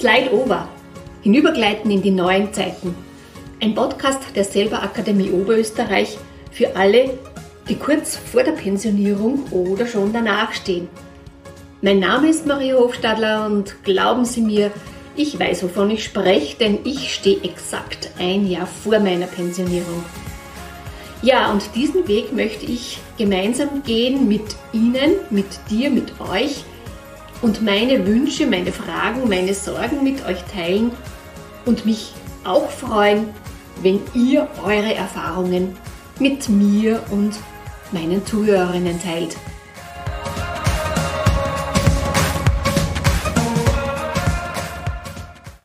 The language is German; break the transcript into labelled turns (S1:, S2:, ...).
S1: Slide Over. Hinübergleiten in die neuen Zeiten. Ein Podcast der Selber Akademie Oberösterreich für alle, die kurz vor der Pensionierung oder schon danach stehen. Mein Name ist Maria Hofstadler und glauben Sie mir, ich weiß, wovon ich spreche, denn ich stehe exakt ein Jahr vor meiner Pensionierung. Ja, und diesen Weg möchte ich gemeinsam gehen mit Ihnen, mit dir, mit euch und meine Wünsche, meine Fragen, meine Sorgen mit euch teilen und mich auch freuen, wenn ihr eure Erfahrungen mit mir und meinen Zuhörerinnen teilt.